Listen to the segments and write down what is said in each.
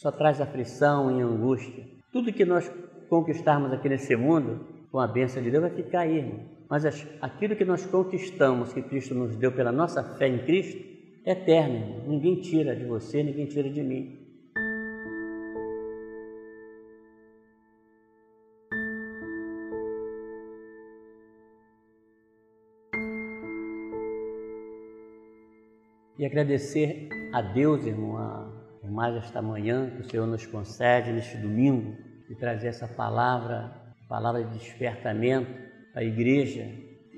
só traz aflição e angústia. Tudo que nós conquistarmos aqui nesse mundo, com a bênção de Deus, vai ficar aí, irmão. Mas aquilo que nós conquistamos, que Cristo nos deu pela nossa fé em Cristo, é eterno, irmão. Ninguém tira de você, ninguém tira de mim. E agradecer a Deus, irmão, a mais esta manhã que o Senhor nos concede neste domingo e trazer essa palavra, palavra de despertamento à igreja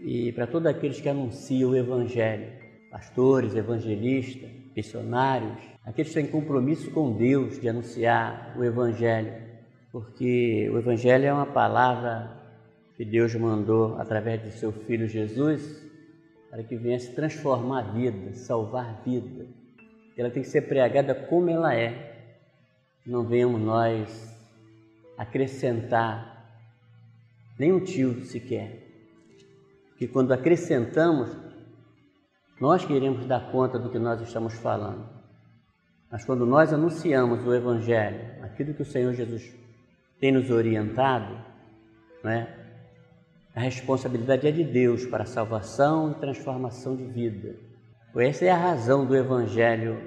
e para todos aqueles que anunciam o Evangelho, pastores, evangelistas, missionários, aqueles que têm compromisso com Deus de anunciar o Evangelho, porque o Evangelho é uma palavra que Deus mandou através de seu Filho Jesus para que viesse transformar a vida, salvar a vida. Ela tem que ser pregada como ela é. Não venhamos nós acrescentar nem um tio sequer. Que quando acrescentamos, nós queremos dar conta do que nós estamos falando. Mas quando nós anunciamos o Evangelho, aquilo que o Senhor Jesus tem nos orientado, não é? A responsabilidade é de Deus para a salvação e transformação de vida. Essa é a razão do Evangelho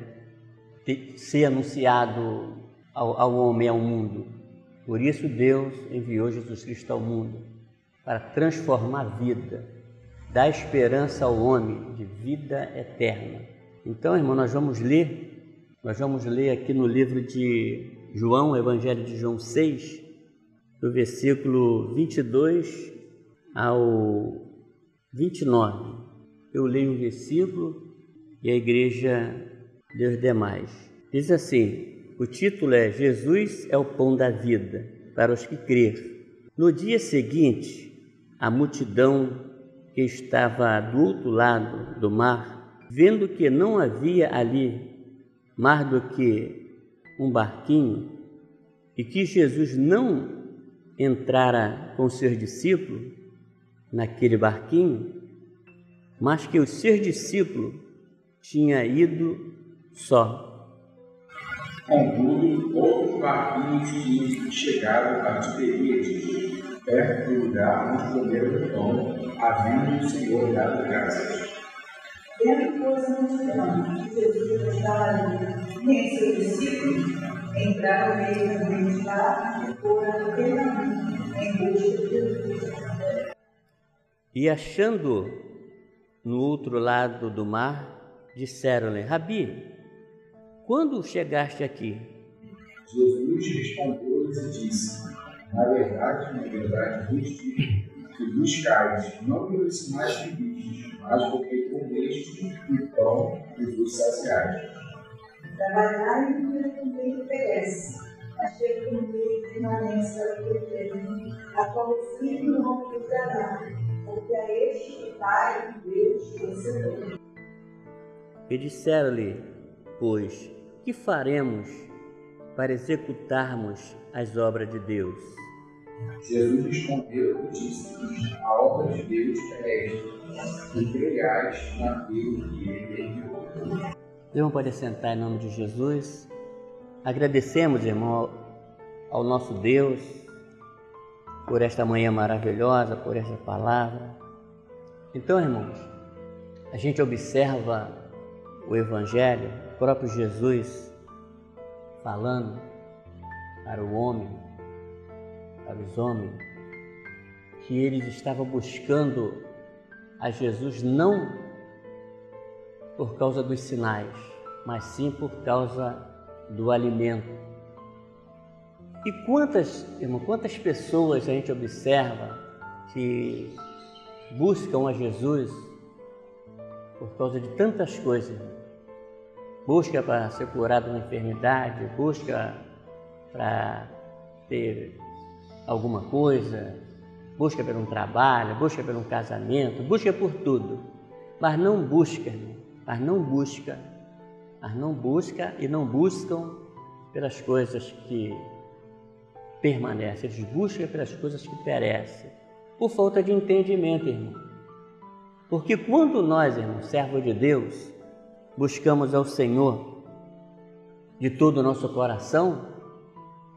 ser anunciado ao, ao homem, ao mundo. Por isso Deus enviou Jesus Cristo ao mundo para transformar a vida, dar esperança ao homem de vida eterna. Então, irmão, nós vamos ler, nós vamos ler aqui no livro de João, Evangelho de João 6, do versículo 22 ao 29. Eu leio um versículo e a igreja lê os demais. Diz assim: o título é Jesus é o pão da vida para os que crer. No dia seguinte, a multidão que estava do outro lado do mar, vendo que não havia ali mais do que um barquinho e que Jesus não entrara com seus discípulos, naquele barquinho, mas que o seu discípulo tinha ido só. Contudo, outros barquinhos tinham chegado a Tiberíades, perto do lugar onde comeram o pão, havendo o Senhor dado graças. Vendo, pois, a multidão, Jesus estava ali, nem seu discípulo, entraram meio da mente lá e foram até em busca de Jesus. E achando no outro lado do mar, disseram-lhe: Rabi, quando chegaste aqui? Jesus respondeu-lhes e disse: Na verdade, na verdade, vos digo que buscais não pelos sinais que vistes, mas porque comeste o pão e vos saciais. Trabalhai e também perece, mas ter comigo permanência do eterno, a qual o Filho não vos dará porque a este Pai Deus vencedor. E disseram-lhe, pois, que faremos para executarmos as obras de Deus? Jesus respondeu e disse: A obra de Deus é esta, que creiais naquilo que ele enviou. Irmão, pode sentar em nome de Jesus. Agradecemos, irmão, ao nosso Deus por esta manhã maravilhosa, por esta palavra. Então, irmãos, a gente observa o Evangelho, o próprio Jesus falando para o homem, para os homens, que eles estavam buscando a Jesus não por causa dos sinais, mas sim por causa do alimento e quantas, irmão, quantas pessoas a gente observa que buscam a Jesus por causa de tantas coisas. Busca para ser curado de uma enfermidade, busca para ter alguma coisa, busca por um trabalho, busca por um casamento, busca por tudo, mas não busca, mas não busca, mas não busca e não buscam pelas coisas que permanece, eles buscam pelas coisas que perecem, por falta de entendimento, irmão. Porque quando nós, irmão, servos de Deus, buscamos ao Senhor, de todo o nosso coração,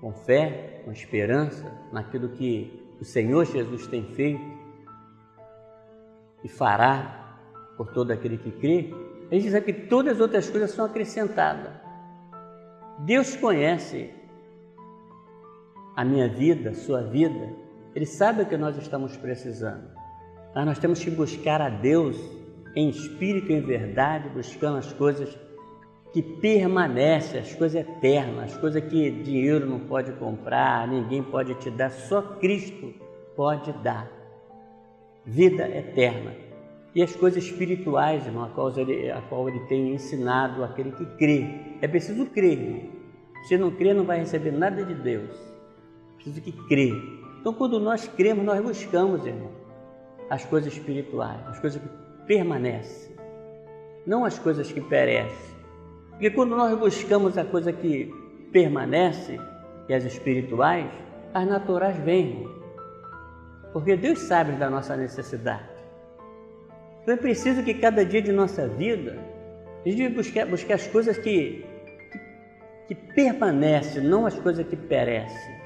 com fé, com esperança naquilo que o Senhor Jesus tem feito e fará por todo aquele que crê, gente sabe que todas as outras coisas são acrescentadas. Deus conhece a minha vida, a sua vida, Ele sabe o que nós estamos precisando. Mas nós temos que buscar a Deus em espírito e em verdade, buscando as coisas que permanecem, as coisas eternas, as coisas que dinheiro não pode comprar, ninguém pode te dar, só Cristo pode dar. Vida eterna. E as coisas espirituais, irmão, a qual ele, a qual ele tem ensinado aquele que crê. É preciso crer. Se não crer, não vai receber nada de Deus. Preciso que crer. Então, quando nós cremos, nós buscamos, irmão, as coisas espirituais, as coisas que permanecem, não as coisas que perecem. Porque quando nós buscamos a coisa que permanece, e as espirituais, as naturais vêm. Porque Deus sabe da nossa necessidade. Então é preciso que cada dia de nossa vida a gente buscar, buscar as coisas que, que, que permanecem, não as coisas que perecem.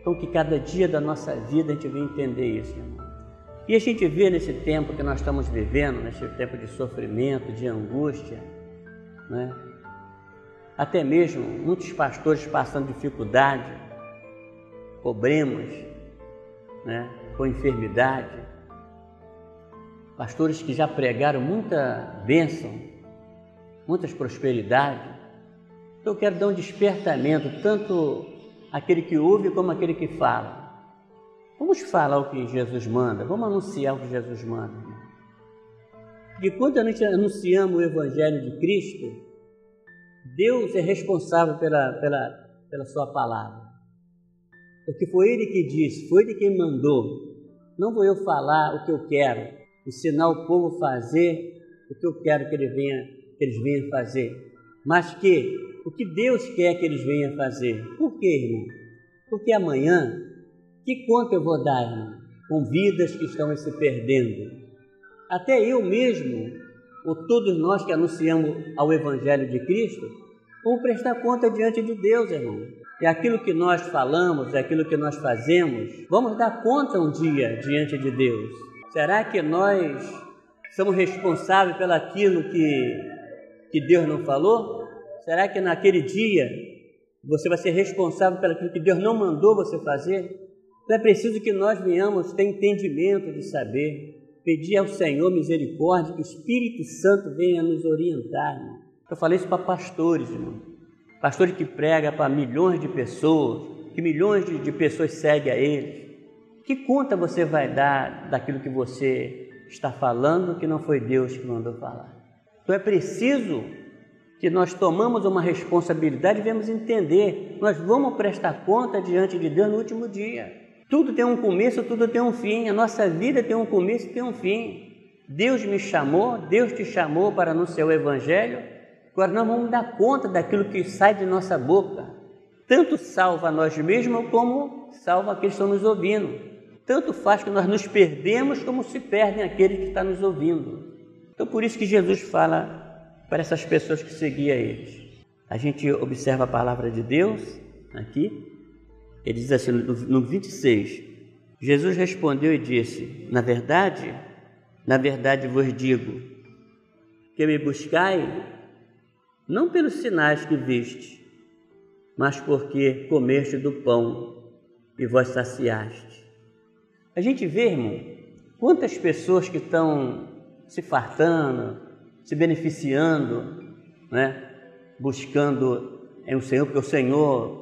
Então que cada dia da nossa vida a gente venha entender isso, irmão. E a gente vê nesse tempo que nós estamos vivendo, nesse tempo de sofrimento, de angústia, né? Até mesmo muitos pastores passando dificuldade, problemas, né? com enfermidade. Pastores que já pregaram muita bênção, muitas prosperidades. Então eu quero dar um despertamento, tanto aquele que ouve como aquele que fala. Vamos falar o que Jesus manda, vamos anunciar o que Jesus manda. E quando a gente anunciamos o Evangelho de Cristo, Deus é responsável pela, pela, pela Sua palavra. Porque foi Ele que disse, foi Ele quem mandou. Não vou eu falar o que eu quero, ensinar o povo a fazer o que eu quero que, ele venha, que eles venham fazer, mas que o que Deus quer que eles venham fazer. Por quê, irmão? Porque amanhã, que conta eu vou dar, irmão? Com vidas que estão se perdendo, até eu mesmo, ou todos nós que anunciamos ao Evangelho de Cristo, vamos prestar conta diante de Deus, irmão. É aquilo que nós falamos, é aquilo que nós fazemos, vamos dar conta um dia diante de Deus. Será que nós somos responsáveis pelo aquilo que, que Deus não falou? Será que naquele dia você vai ser responsável pelo que Deus não mandou você fazer? Então é preciso que nós venhamos ter entendimento de saber pedir ao Senhor misericórdia, que o Espírito Santo venha nos orientar. Irmão. Eu falei isso para pastores, irmão. Pastores que pregam para milhões de pessoas, que milhões de, de pessoas seguem a eles. Que conta você vai dar daquilo que você está falando que não foi Deus que mandou falar? Então é preciso que nós tomamos uma responsabilidade e vamos entender. Nós vamos prestar conta diante de Deus no último dia. Tudo tem um começo, tudo tem um fim. A nossa vida tem um começo e tem um fim. Deus me chamou, Deus te chamou para anunciar o Evangelho. Agora nós vamos dar conta daquilo que sai de nossa boca. Tanto salva nós mesmos como salva aqueles que estão nos ouvindo. Tanto faz que nós nos perdemos como se perdem aqueles que estão nos ouvindo. Então por isso que Jesus fala para essas pessoas que seguiam eles. A gente observa a palavra de Deus aqui ele diz assim no 26: Jesus respondeu e disse: Na verdade, na verdade vos digo, que me buscai não pelos sinais que viste, mas porque comeste do pão e vós saciaste. A gente vê, irmão, quantas pessoas que estão se fartando, se beneficiando, né? buscando em o Senhor, porque o Senhor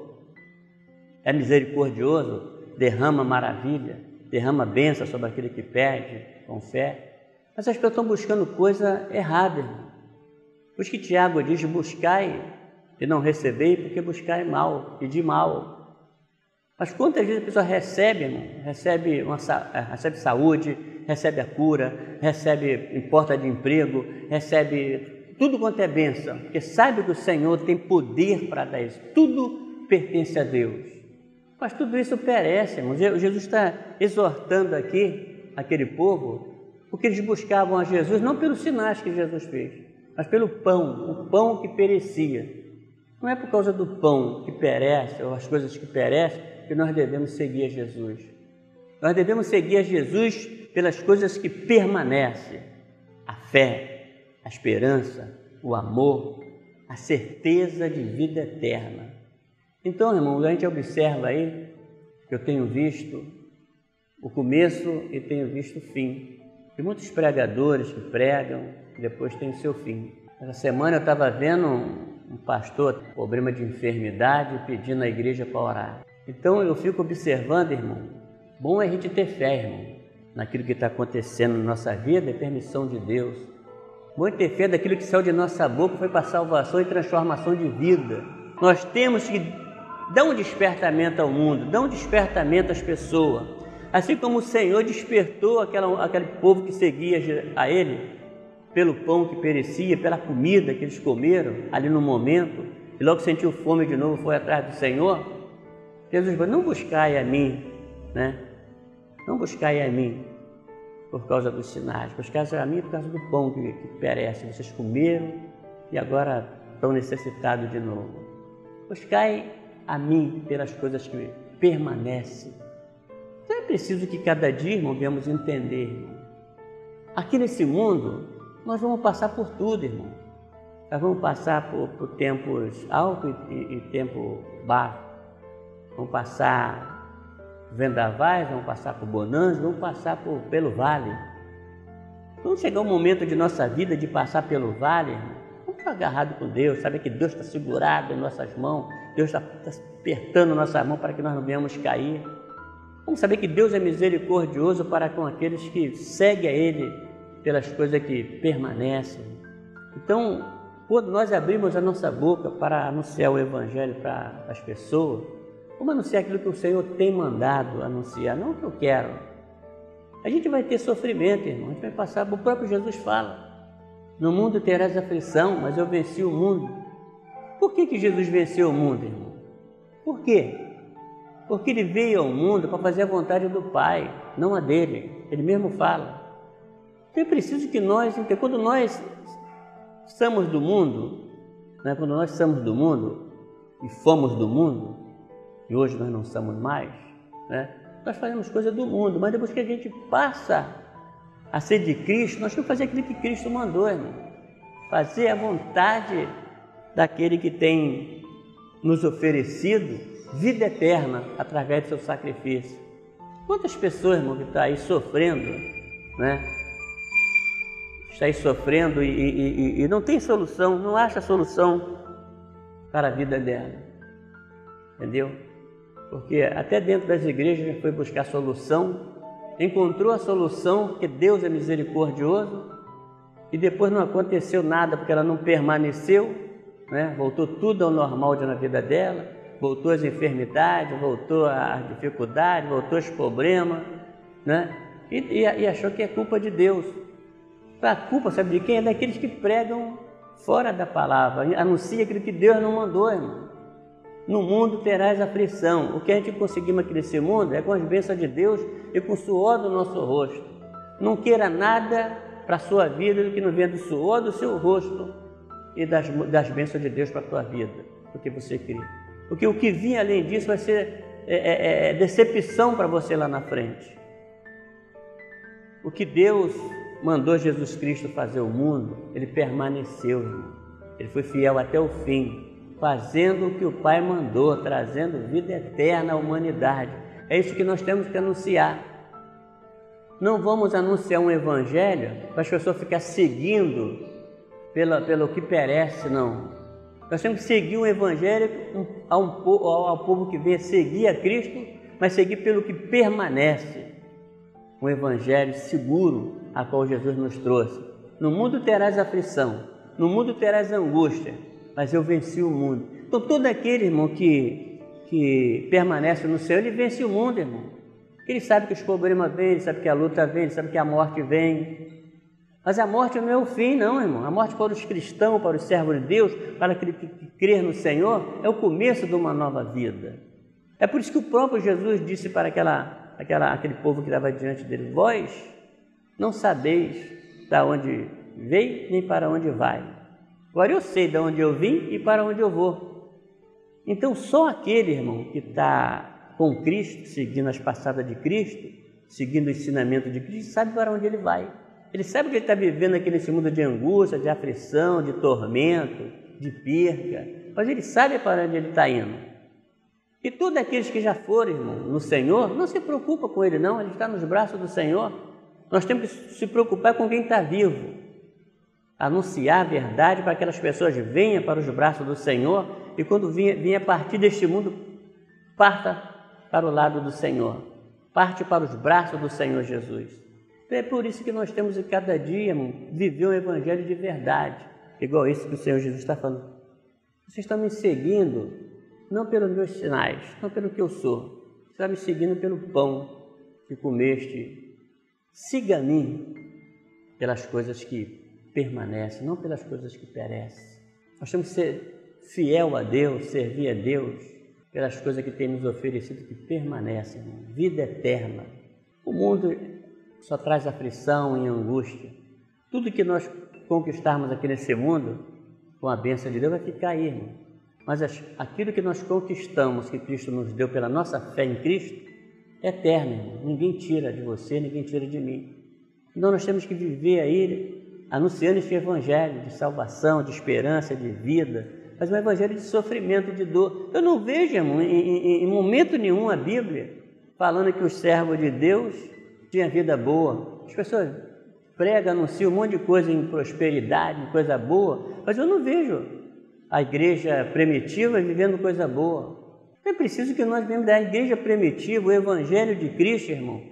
é misericordioso, derrama maravilha, derrama bênção sobre aquele que pede com fé. Mas as pessoas estão buscando coisa errada, irmão. Por isso que Tiago diz: buscai e não recebei, porque buscai mal, pedir mal. Mas quantas vezes a pessoa recebe, irmão? Recebe, uma, eh, recebe saúde, recebe a cura, recebe porta de emprego, recebe tudo quanto é bênção, porque sabe que o Senhor tem poder para dar isso. Tudo pertence a Deus. Mas tudo isso perece, irmãos. Jesus está exortando aqui aquele povo, porque eles buscavam a Jesus não pelos sinais que Jesus fez, mas pelo pão, o pão que perecia. Não é por causa do pão que perece ou as coisas que perecem que nós devemos seguir a Jesus. Nós devemos seguir a Jesus pelas coisas que permanecem: a fé, a esperança, o amor, a certeza de vida eterna. Então, irmão, a gente observa aí eu tenho visto o começo e tenho visto o fim. Tem muitos pregadores que pregam depois tem o seu fim. Essa semana eu estava vendo um pastor com problema de enfermidade pedindo à igreja para orar. Então eu fico observando, irmão. Bom é a gente ter fé, irmão, naquilo que está acontecendo na nossa vida, é permissão de Deus. Bom é ter fé daquilo que saiu de nossa boca foi para salvação e transformação de vida. Nós temos que dar um despertamento ao mundo, dar um despertamento às pessoas. Assim como o Senhor despertou aquela, aquele povo que seguia a Ele, pelo pão que perecia, pela comida que eles comeram ali no momento, e logo sentiu fome de novo, foi atrás do Senhor. Jesus falou: Não buscai a mim, né? Não buscai a mim por causa dos sinais, buscai a mim por causa do pão que, que perece. Vocês comeram e agora estão necessitados de novo. Buscai a mim pelas coisas que permanecem. Então é preciso que cada dia, irmão, venhamos entender, irmão. Aqui nesse mundo, nós vamos passar por tudo, irmão. Nós vamos passar por, por tempos altos e, e, e tempo baixo. Vamos passar vendavais, vamos passar por bonança, vamos passar por, pelo vale. Vamos chegar um momento de nossa vida de passar pelo vale, irmão. Vamos estar agarrado com Deus, saber que Deus está segurado em nossas mãos, Deus está, está apertando nossa mão para que nós não venhamos cair. Vamos saber que Deus é misericordioso para com aqueles que seguem a Ele pelas coisas que permanecem. Então, quando nós abrimos a nossa boca para anunciar o Evangelho para as pessoas, vamos anunciar aquilo que o Senhor tem mandado anunciar, não o que eu quero. A gente vai ter sofrimento, irmão, a gente vai passar, o próprio Jesus fala, no mundo terás aflição, mas eu venci o mundo. Por que, que Jesus venceu o mundo, irmão? Por quê? Porque ele veio ao mundo para fazer a vontade do Pai, não a dele. Ele mesmo fala. Então é preciso que nós, quando nós somos do mundo, né, quando nós somos do mundo e fomos do mundo, e hoje nós não somos mais, né, nós fazemos coisas do mundo, mas depois que a gente passa a ser de Cristo, nós temos que fazer aquilo que Cristo mandou, irmão. Fazer a vontade daquele que tem nos oferecido vida eterna através do seu sacrifício. Quantas pessoas, irmão, que tá aí sofrendo, né? Está aí sofrendo e, e, e, e não tem solução, não acha solução para a vida dela. Entendeu? Porque até dentro das igrejas foi buscar solução encontrou a solução, porque Deus é misericordioso, e depois não aconteceu nada, porque ela não permaneceu, né? voltou tudo ao normal na vida dela, voltou as enfermidades, voltou as dificuldades, voltou os problemas, né? E, e, e, achou que é culpa de Deus. A culpa, sabe de quem? É daqueles que pregam fora da palavra, anuncia aquilo que Deus não mandou, irmão. No mundo terás aflição. O que a gente conseguimos aqui nesse mundo é com as bênçãos de Deus e com o suor do nosso rosto. Não queira nada para a sua vida do que não venha do suor do seu rosto e das, das bênçãos de Deus para a tua vida, porque você crê. Porque o que vir além disso vai ser é, é, é decepção para você lá na frente. O que Deus mandou Jesus Cristo fazer o mundo, ele permaneceu, irmão. Ele foi fiel até o fim fazendo o que o Pai mandou, trazendo vida eterna à humanidade. É isso que nós temos que anunciar. Não vamos anunciar um evangelho para as pessoas ficarem seguindo pela, pelo que perece, não. Nós temos que seguir um evangelho ao, ao, povo que vem seguir a Cristo, mas seguir pelo que permanece. Um evangelho seguro a qual Jesus nos trouxe. No mundo terás aflição, no mundo terás angústia, mas eu venci o mundo. Então, todo aquele irmão que, que permanece no Senhor, ele vence o mundo, irmão. Ele sabe que os problemas vêm, ele sabe que a luta vem, ele sabe que a morte vem. Mas a morte não é o fim, não, irmão. A morte para os cristãos, para os servos de Deus, para aquele que crer no Senhor, é o começo de uma nova vida. É por isso que o próprio Jesus disse para aquela, aquela, aquele povo que estava diante dele: Vós não sabeis da onde veio nem para onde vai. Agora eu sei de onde eu vim e para onde eu vou. Então, só aquele, irmão, que está com Cristo, seguindo as passadas de Cristo, seguindo o ensinamento de Cristo, sabe para onde ele vai. Ele sabe que ele está vivendo aqui nesse mundo de angústia, de aflição, de tormento, de perca, mas ele sabe para onde ele está indo. E todos aqueles que já foram, irmão, no Senhor, não se preocupa com ele, não, ele está nos braços do Senhor. Nós temos que se preocupar com quem está vivo, anunciar a verdade para que aquelas pessoas venham para os braços do Senhor e quando vinha, partir deste mundo, parta para o lado do Senhor, parte para os braços do Senhor Jesus. É por isso que nós temos que cada dia viver um evangelho de verdade, igual esse que o Senhor Jesus está falando. Vocês estão me seguindo não pelos meus sinais, não pelo que eu sou, você está me seguindo pelo pão que comeste. Siga a mim pelas coisas que permanecem, não pelas coisas que perecem. Nós temos que ser fiel a Deus, servir a Deus pelas coisas que tem nos oferecido que permanecem, vida eterna. O mundo só traz aflição e angústia. Tudo que nós conquistarmos aqui nesse mundo, com a bênção de Deus, vai ficar aí, irmão. Mas aquilo que nós conquistamos, que Cristo nos deu pela nossa fé em Cristo, é eterno, irmão. Ninguém tira de você, ninguém tira de mim. Então nós temos que viver aí anunciando este evangelho de salvação, de esperança, de vida, mas um evangelho de sofrimento, de dor. Eu não vejo, irmão, em, em, em momento nenhum a Bíblia falando que os servos de Deus tinha vida boa. As pessoas pregam, anunciam um monte de coisa em prosperidade, em coisa boa, mas eu não vejo a igreja primitiva vivendo coisa boa. É preciso que nós vemos da igreja primitiva, o evangelho de Cristo, irmão,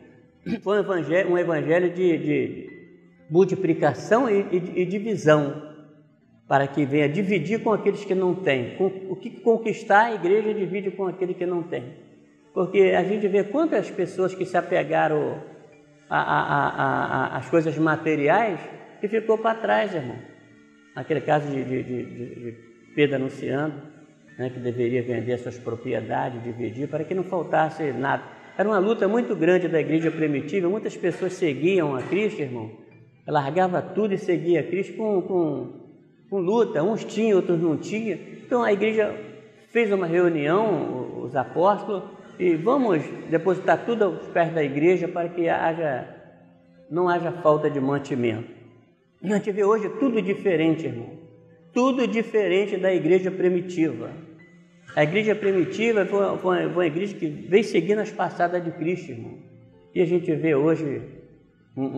foi um evangelho, um evangelho de, de multiplicação e, e, e, divisão, para que venha dividir com aqueles que não têm. o que conquistar a igreja divide com aquele que não tem. Porque a gente vê quantas pessoas que se apegaram a, a, a, as coisas materiais e ficou para trás, irmão. Aquele caso de, de, de, de Pedro anunciando né, que deveria vender suas propriedades, dividir, para que não faltasse nada. Era uma luta muito grande da igreja primitiva, muitas pessoas seguiam a Cristo, irmão, largava tudo e seguia a Cristo com, com, com luta, uns tinham, outros não tinham. Então a igreja fez uma reunião, os apóstolos, e vamos depositar tudo aos pés da igreja para que haja, não haja falta de mantimento. A gente vê hoje tudo diferente, irmão. Tudo diferente da igreja primitiva. A igreja primitiva foi, foi, foi uma igreja que veio seguindo as passadas de Cristo, irmão. E a gente vê hoje,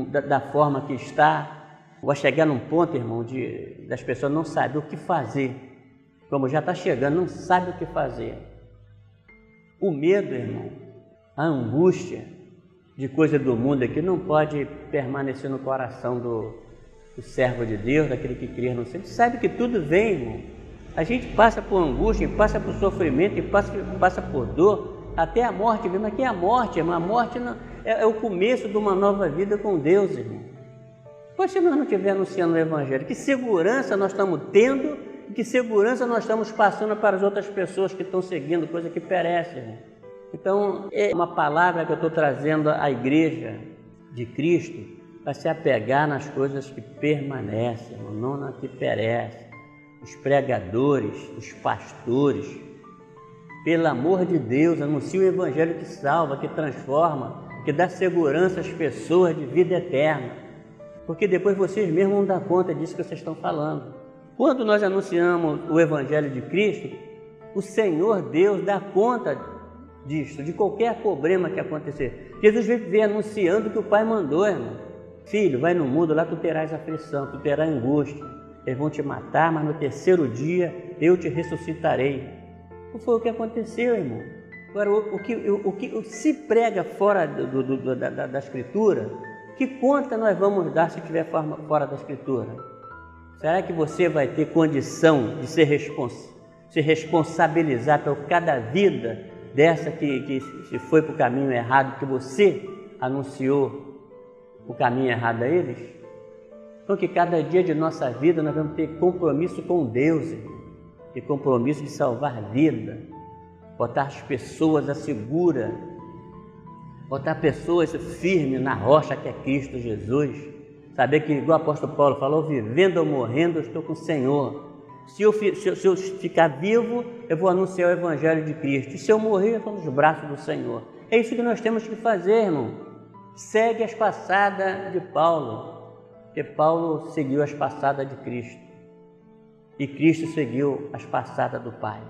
da, da forma que está, vai chegar num ponto, irmão, de, das pessoas não saber o que fazer. Como já está chegando, não sabe o que fazer. O medo, irmão, a angústia de coisa do mundo aqui não pode permanecer no coração do, do servo de Deus, daquele que crê no Senhor. Sabe que tudo vem, irmão. A gente passa por angústia, passa por sofrimento, passa, passa por dor, até a morte. Mas que é a morte, irmão? A morte não, é, é, o começo de uma nova vida com Deus, irmão. Pois se nós não estivermos anunciando o Evangelho, que segurança nós estamos tendo que segurança nós estamos passando para as outras pessoas que estão seguindo, coisa que perece. Então, é uma palavra que eu estou trazendo à igreja de Cristo para se apegar nas coisas que permanecem, não na que perece. Os pregadores, os pastores, pelo amor de Deus, anuncia o Evangelho que salva, que transforma, que dá segurança às pessoas de vida eterna. Porque depois vocês mesmos vão dar conta disso que vocês estão falando. Quando nós anunciamos o Evangelho de Cristo, o Senhor Deus dá conta disso, de qualquer problema que acontecer. Jesus veio anunciando que o Pai mandou, irmão. Filho, vai no mundo, lá tu terás aflição, tu terás angústia. Eles vão te matar, mas no terceiro dia eu te ressuscitarei. Não foi o que aconteceu, irmão. Agora, o, o que, o, o, que se prega fora do, do, do, da, da, Escritura, que conta nós vamos dar se estiver fora da Escritura? Será que você vai ter condição de respons se responsabilizar por cada vida dessa que, que se foi para o caminho errado, que você anunciou o caminho errado a eles? Então, que cada dia de nossa vida nós vamos ter compromisso com Deus, e compromisso de salvar vida, botar as pessoas a segura, botar pessoas firmes na rocha que é Cristo Jesus Saber que, igual o apóstolo Paulo falou, vivendo ou morrendo, eu estou com o Senhor. Se eu, se, eu, ficar vivo, eu vou anunciar o Evangelho de Cristo. E se eu morrer, eu estou nos braços do Senhor. É isso que nós temos que fazer, irmão. Segue as passadas de Paulo, porque Paulo seguiu as passadas de Cristo. E Cristo seguiu as passadas do Pai.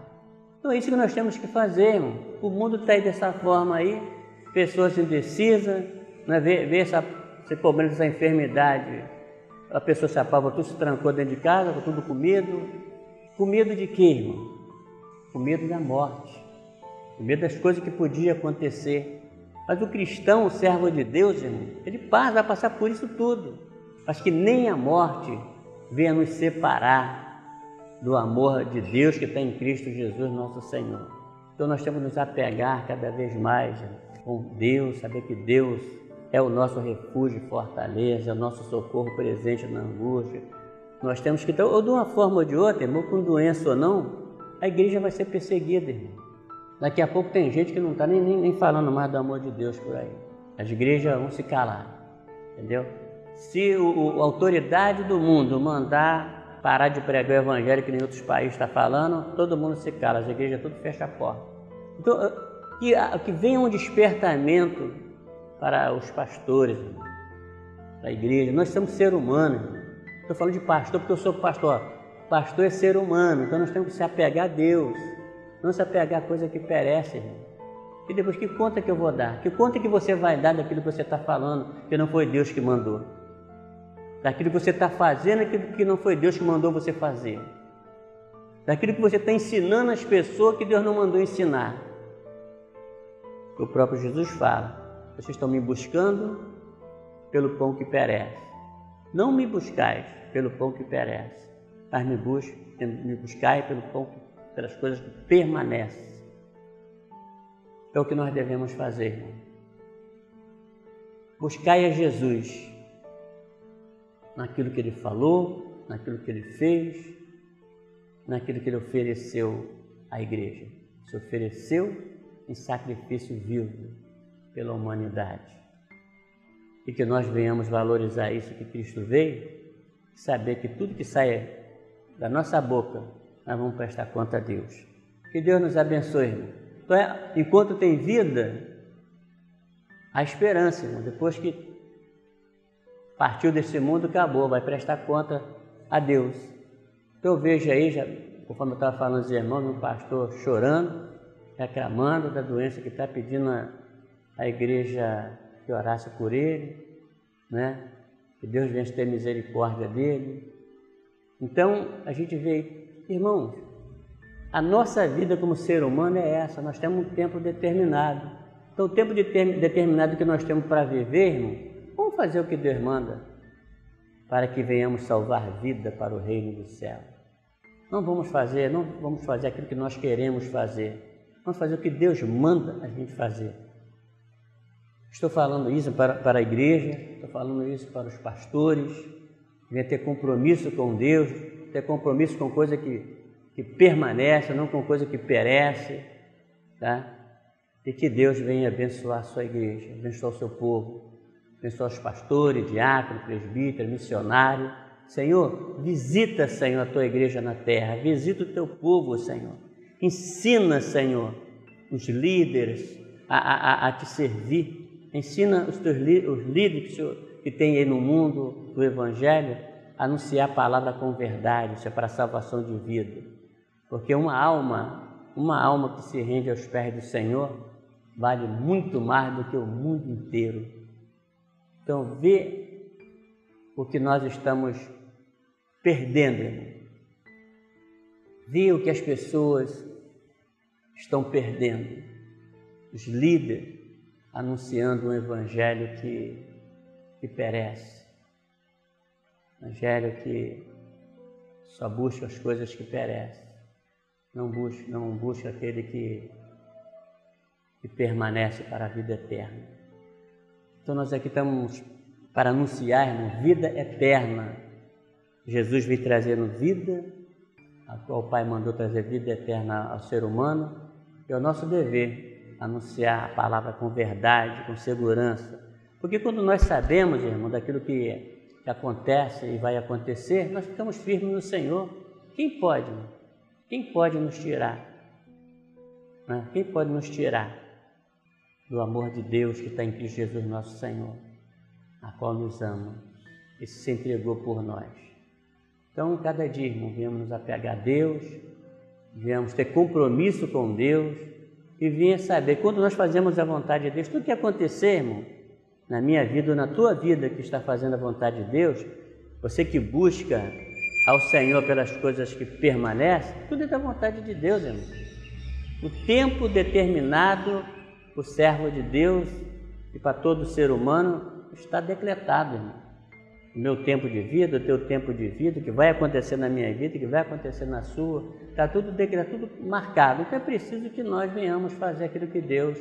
Então é isso que nós temos que fazer, irmão. O mundo está aí dessa forma aí, pessoas indecisas, né? vê, vê essa, esse problema dessa enfermidade. A pessoa se apava, tudo se trancou dentro de casa, com tudo com medo. Com medo de quê, irmão? Com medo da morte. Com medo das coisas que podiam acontecer. Mas o cristão, o servo de Deus, irmão, ele passa, vai passar por isso tudo. Mas que nem a morte venha nos separar do amor de Deus que está em Cristo Jesus, nosso Senhor. Então nós temos que nos apegar cada vez mais com Deus, saber que Deus é o nosso refúgio e fortaleza, é o nosso socorro presente na angústia. Nós temos que, ou de uma forma ou de outra, irmão, com doença ou não, a igreja vai ser perseguida, irmão. Daqui a pouco tem gente que não está nem, nem, nem falando mais do amor de Deus por aí. As igrejas vão se calar, entendeu? Se o, o a autoridade do mundo mandar parar de pregar o evangelho que nem outros países está falando, todo mundo se cala, as igrejas tudo fecha a porta. Então, que, que venha um despertamento para os pastores da igreja. Nós somos ser humanos. Estou falando de pastor porque eu sou pastor. Pastor é ser humano, então nós temos que se apegar a Deus, não se apegar a coisa que perece. E depois, que conta que eu vou dar? Que conta que você vai dar daquilo que você está falando, que não foi Deus que mandou? daquilo que você está fazendo, aquilo que não foi Deus que mandou você fazer, daquilo que você está ensinando às pessoas que Deus não mandou ensinar. O próprio Jesus fala: vocês estão me buscando pelo pão que perece. Não me buscais pelo pão que perece, mas me, busque, me buscai pelo pão que, pelas coisas que permanecem. É o que nós devemos fazer. Buscai a Jesus naquilo que ele falou, naquilo que ele fez, naquilo que ele ofereceu à igreja. Se ofereceu em sacrifício vivo pela humanidade. E que nós venhamos valorizar isso que Cristo veio, saber que tudo que sai da nossa boca, nós vamos prestar conta a Deus. Que Deus nos abençoe, irmão. Então, é, enquanto tem vida, há esperança, irmão. Depois que partiu desse mundo, acabou, vai prestar conta a Deus. Então eu vejo aí, já, conforme eu estava falando os irmãos, um pastor chorando, reclamando da doença que está pedindo a, a igreja que orasse por ele, né? que Deus venha ter misericórdia dele. Então a gente vê, irmãos, a nossa vida como ser humano é essa, nós temos um tempo determinado. Então o tempo determinado que nós temos para viver, irmão, Vamos fazer o que Deus manda para que venhamos salvar vida para o reino do céu. Não vamos fazer, não vamos fazer aquilo que nós queremos fazer. Vamos fazer o que Deus manda a gente fazer. Estou falando isso para, para a igreja, estou falando isso para os pastores, venha ter compromisso com Deus, ter compromisso com coisa que, que permanece, não com coisa que perece, tá? E que Deus venha abençoar a sua igreja, abençoar o seu povo, abençoa os pastores, diáconos, presbíteros, missionários. Senhor, visita, Senhor, a tua igreja na terra, visita o teu povo, Senhor. Ensina, Senhor, os líderes a, a, a te servir. Ensina os teus os líderes que, tem aí no mundo do Evangelho a anunciar a palavra com verdade, isso é para a salvação de vida. Porque uma alma, uma alma que se rende aos pés do Senhor, vale muito mais do que o mundo inteiro. Então, vê o que nós estamos perdendo, irmão. Vê o que as pessoas estão perdendo. Os líderes anunciando um evangelho que, que perece. Evangelho que só busca as coisas que perecem. Não busca, não busca aquele que, que permanece para a vida eterna. Então nós aqui estamos para anunciar, irmão, vida eterna. Jesus veio trazendo vida, a qual o Pai mandou trazer vida eterna ao ser humano. É o nosso dever anunciar a palavra com verdade, com segurança. Porque quando nós sabemos, irmão, daquilo que, acontece e vai acontecer, nós ficamos firmes no Senhor. Quem pode? Quem pode nos tirar? Né? Quem pode nos tirar do amor de Deus que está em Cristo Jesus, nosso Senhor, a qual nos ama e se entregou por nós? Então, cada dia, irmão, viemos nos apegar a Deus, viemos ter compromisso com Deus e venha saber, quando nós fazemos a vontade de Deus, tudo que acontecer, irmão, na minha vida ou na tua vida que está fazendo a vontade de Deus, você que busca ao Senhor pelas coisas que permanecem, tudo é da vontade de Deus, irmão. O tempo determinado o servo de Deus e para todo ser humano está decretado, irmão o meu tempo de vida, o teu tempo de vida, o que vai acontecer na minha vida, o que vai acontecer na sua, está tudo, tá tudo marcado. Então é preciso que nós venhamos fazer aquilo que Deus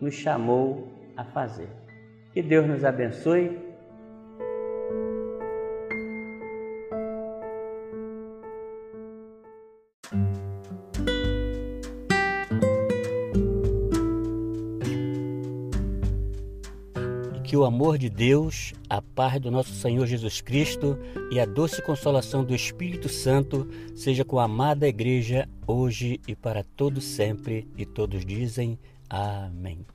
nos chamou a fazer. Que Deus nos abençoe O amor de Deus, a paz do nosso Senhor Jesus Cristo e a doce consolação do Espírito Santo seja com a amada igreja hoje e para todo sempre. E todos dizem amém.